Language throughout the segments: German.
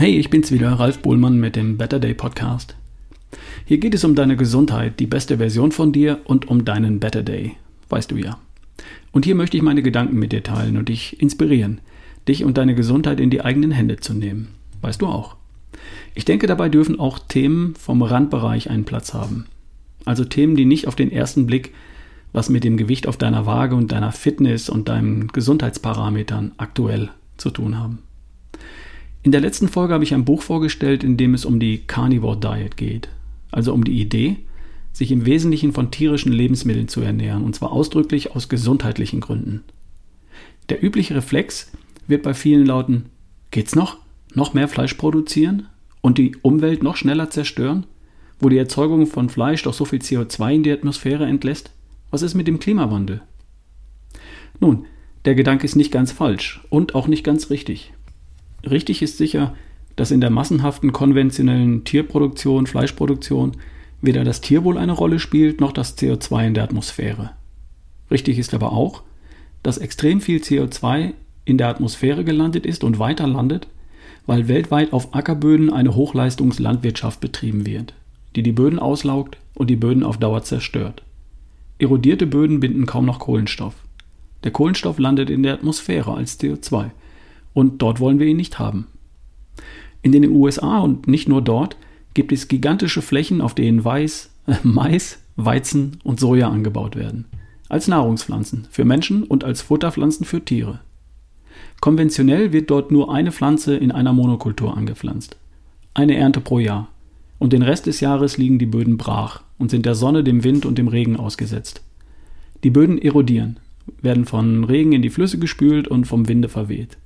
Hey, ich bin's wieder, Ralf Bohlmann mit dem Better Day Podcast. Hier geht es um deine Gesundheit, die beste Version von dir und um deinen Better Day. Weißt du ja. Und hier möchte ich meine Gedanken mit dir teilen und dich inspirieren, dich und deine Gesundheit in die eigenen Hände zu nehmen. Weißt du auch. Ich denke, dabei dürfen auch Themen vom Randbereich einen Platz haben. Also Themen, die nicht auf den ersten Blick was mit dem Gewicht auf deiner Waage und deiner Fitness und deinen Gesundheitsparametern aktuell zu tun haben. In der letzten Folge habe ich ein Buch vorgestellt, in dem es um die Carnivore Diet geht, also um die Idee, sich im Wesentlichen von tierischen Lebensmitteln zu ernähren, und zwar ausdrücklich aus gesundheitlichen Gründen. Der übliche Reflex wird bei vielen lauten, geht's noch? Noch mehr Fleisch produzieren und die Umwelt noch schneller zerstören, wo die Erzeugung von Fleisch doch so viel CO2 in die Atmosphäre entlässt? Was ist mit dem Klimawandel? Nun, der Gedanke ist nicht ganz falsch und auch nicht ganz richtig. Richtig ist sicher, dass in der massenhaften konventionellen Tierproduktion, Fleischproduktion weder das Tierwohl eine Rolle spielt, noch das CO2 in der Atmosphäre. Richtig ist aber auch, dass extrem viel CO2 in der Atmosphäre gelandet ist und weiter landet, weil weltweit auf Ackerböden eine Hochleistungslandwirtschaft betrieben wird, die die Böden auslaugt und die Böden auf Dauer zerstört. Erodierte Böden binden kaum noch Kohlenstoff. Der Kohlenstoff landet in der Atmosphäre als CO2 und dort wollen wir ihn nicht haben. In den USA und nicht nur dort gibt es gigantische Flächen, auf denen Weiß, äh, Mais, Weizen und Soja angebaut werden. Als Nahrungspflanzen für Menschen und als Futterpflanzen für Tiere. Konventionell wird dort nur eine Pflanze in einer Monokultur angepflanzt. Eine Ernte pro Jahr. Und den Rest des Jahres liegen die Böden brach und sind der Sonne, dem Wind und dem Regen ausgesetzt. Die Böden erodieren, werden von Regen in die Flüsse gespült und vom Winde verweht.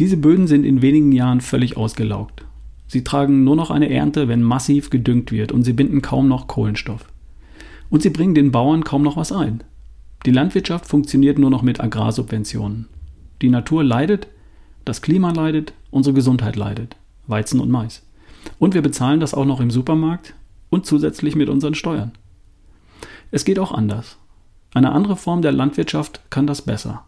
Diese Böden sind in wenigen Jahren völlig ausgelaugt. Sie tragen nur noch eine Ernte, wenn massiv gedüngt wird und sie binden kaum noch Kohlenstoff. Und sie bringen den Bauern kaum noch was ein. Die Landwirtschaft funktioniert nur noch mit Agrarsubventionen. Die Natur leidet, das Klima leidet, unsere Gesundheit leidet. Weizen und Mais. Und wir bezahlen das auch noch im Supermarkt und zusätzlich mit unseren Steuern. Es geht auch anders. Eine andere Form der Landwirtschaft kann das besser.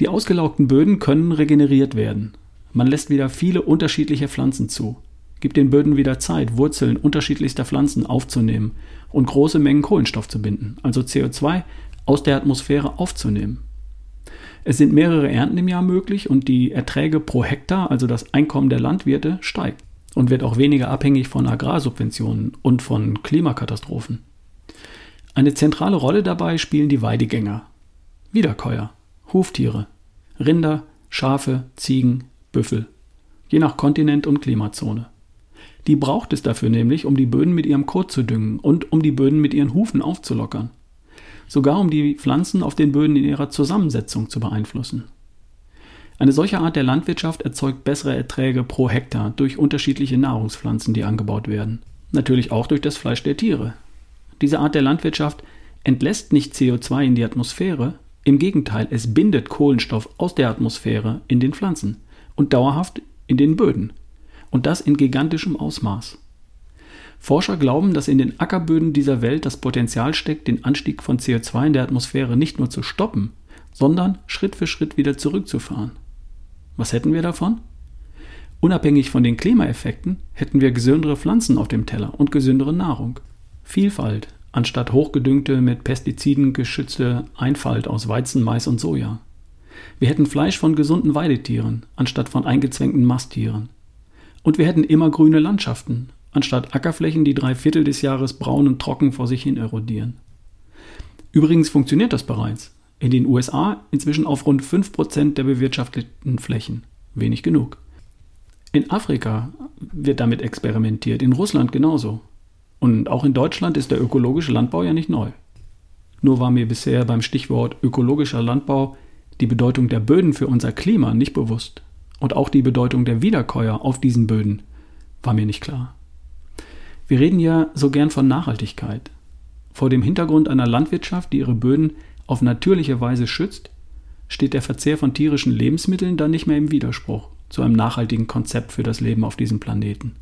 Die ausgelaugten Böden können regeneriert werden. Man lässt wieder viele unterschiedliche Pflanzen zu, gibt den Böden wieder Zeit, Wurzeln unterschiedlichster Pflanzen aufzunehmen und große Mengen Kohlenstoff zu binden, also CO2 aus der Atmosphäre aufzunehmen. Es sind mehrere Ernten im Jahr möglich und die Erträge pro Hektar, also das Einkommen der Landwirte, steigt und wird auch weniger abhängig von Agrarsubventionen und von Klimakatastrophen. Eine zentrale Rolle dabei spielen die Weidegänger, Wiederkäuer, Huftiere, Rinder, Schafe, Ziegen, Büffel, je nach Kontinent und Klimazone. Die braucht es dafür nämlich, um die Böden mit ihrem Kot zu düngen und um die Böden mit ihren Hufen aufzulockern. Sogar um die Pflanzen auf den Böden in ihrer Zusammensetzung zu beeinflussen. Eine solche Art der Landwirtschaft erzeugt bessere Erträge pro Hektar durch unterschiedliche Nahrungspflanzen, die angebaut werden. Natürlich auch durch das Fleisch der Tiere. Diese Art der Landwirtschaft entlässt nicht CO2 in die Atmosphäre, im Gegenteil, es bindet Kohlenstoff aus der Atmosphäre in den Pflanzen und dauerhaft in den Böden. Und das in gigantischem Ausmaß. Forscher glauben, dass in den Ackerböden dieser Welt das Potenzial steckt, den Anstieg von CO2 in der Atmosphäre nicht nur zu stoppen, sondern Schritt für Schritt wieder zurückzufahren. Was hätten wir davon? Unabhängig von den Klimaeffekten hätten wir gesündere Pflanzen auf dem Teller und gesündere Nahrung. Vielfalt, anstatt hochgedüngte, mit Pestiziden geschützte Einfalt aus Weizen, Mais und Soja. Wir hätten Fleisch von gesunden Weidetieren, anstatt von eingezwängten Masttieren. Und wir hätten immer grüne Landschaften, anstatt Ackerflächen, die drei Viertel des Jahres braun und trocken vor sich hin erodieren. Übrigens funktioniert das bereits. In den USA inzwischen auf rund 5% der bewirtschafteten Flächen. Wenig genug. In Afrika wird damit experimentiert, in Russland genauso. Und auch in Deutschland ist der ökologische Landbau ja nicht neu. Nur war mir bisher beim Stichwort ökologischer Landbau die Bedeutung der Böden für unser Klima nicht bewusst. Und auch die Bedeutung der Wiederkäuer auf diesen Böden war mir nicht klar. Wir reden ja so gern von Nachhaltigkeit. Vor dem Hintergrund einer Landwirtschaft, die ihre Böden auf natürliche Weise schützt, steht der Verzehr von tierischen Lebensmitteln dann nicht mehr im Widerspruch zu einem nachhaltigen Konzept für das Leben auf diesem Planeten.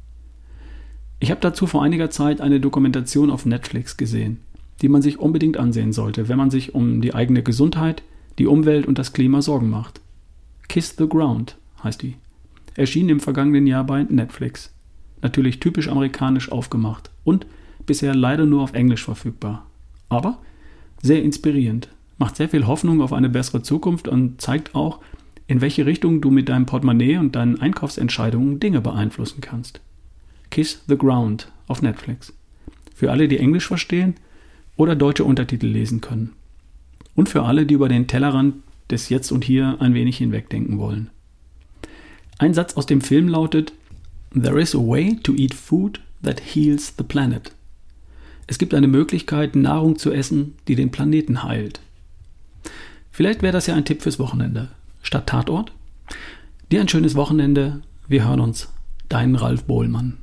Ich habe dazu vor einiger Zeit eine Dokumentation auf Netflix gesehen, die man sich unbedingt ansehen sollte, wenn man sich um die eigene Gesundheit, die Umwelt und das Klima Sorgen macht. Kiss the Ground heißt die. erschien im vergangenen Jahr bei Netflix. Natürlich typisch amerikanisch aufgemacht und bisher leider nur auf Englisch verfügbar. Aber sehr inspirierend, macht sehr viel Hoffnung auf eine bessere Zukunft und zeigt auch, in welche Richtung du mit deinem Portemonnaie und deinen Einkaufsentscheidungen Dinge beeinflussen kannst. Kiss the Ground auf Netflix. Für alle, die Englisch verstehen oder deutsche Untertitel lesen können. Und für alle, die über den Tellerrand des Jetzt und Hier ein wenig hinwegdenken wollen. Ein Satz aus dem Film lautet: There is a way to eat food that heals the planet. Es gibt eine Möglichkeit, Nahrung zu essen, die den Planeten heilt. Vielleicht wäre das ja ein Tipp fürs Wochenende. Statt Tatort? Dir ein schönes Wochenende. Wir hören uns. Dein Ralf Bohlmann.